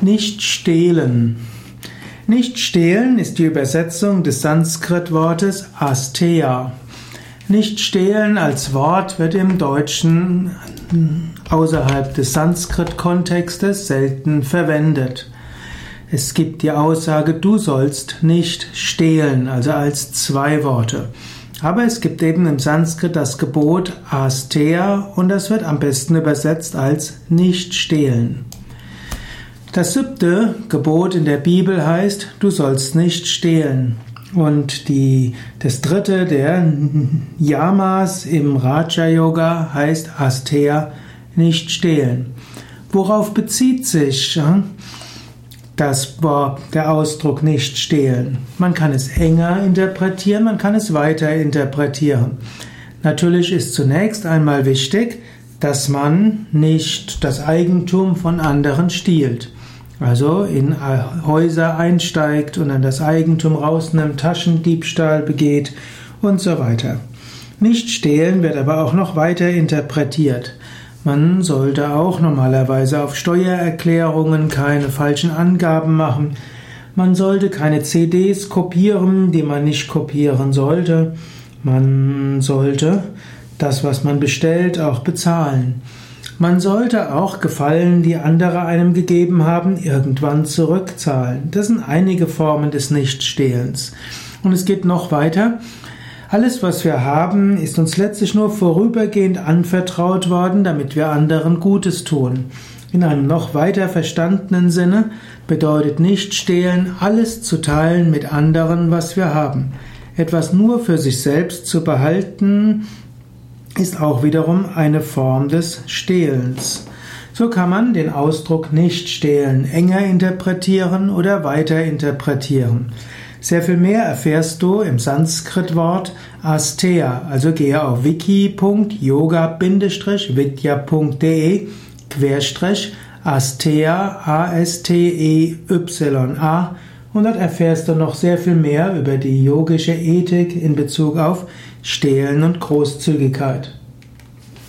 Nicht stehlen. Nicht stehlen ist die Übersetzung des Sanskrit-Wortes Asteya. Nicht stehlen als Wort wird im Deutschen außerhalb des Sanskrit-Kontextes selten verwendet. Es gibt die Aussage, du sollst nicht stehlen, also als zwei Worte. Aber es gibt eben im Sanskrit das Gebot Asteya und das wird am besten übersetzt als nicht stehlen. Das siebte Gebot in der Bibel heißt, du sollst nicht stehlen. Und die, das dritte der Yamas im Raja Yoga heißt Asteya, nicht stehlen. Worauf bezieht sich das der Ausdruck nicht stehlen? Man kann es enger interpretieren, man kann es weiter interpretieren. Natürlich ist zunächst einmal wichtig, dass man nicht das Eigentum von anderen stiehlt. Also in Häuser einsteigt und dann das Eigentum rausnimmt, Taschendiebstahl begeht und so weiter. Nicht stehlen wird aber auch noch weiter interpretiert. Man sollte auch normalerweise auf Steuererklärungen keine falschen Angaben machen. Man sollte keine CDs kopieren, die man nicht kopieren sollte. Man sollte das, was man bestellt, auch bezahlen. Man sollte auch Gefallen, die andere einem gegeben haben, irgendwann zurückzahlen. Das sind einige Formen des Nichtstehlens. Und es geht noch weiter. Alles, was wir haben, ist uns letztlich nur vorübergehend anvertraut worden, damit wir anderen Gutes tun. In einem noch weiter verstandenen Sinne bedeutet nicht stehlen, alles zu teilen mit anderen, was wir haben. Etwas nur für sich selbst zu behalten, ist auch wiederum eine Form des Stehlens. So kann man den Ausdruck nicht stehlen enger interpretieren oder weiter interpretieren. Sehr viel mehr erfährst du im Sanskrit-Wort Asteya, also gehe auf wiki.yoga-vidya.de Asteya A-S-T-E-Y-A und dort erfährst du noch sehr viel mehr über die yogische Ethik in Bezug auf Stehlen und Großzügigkeit.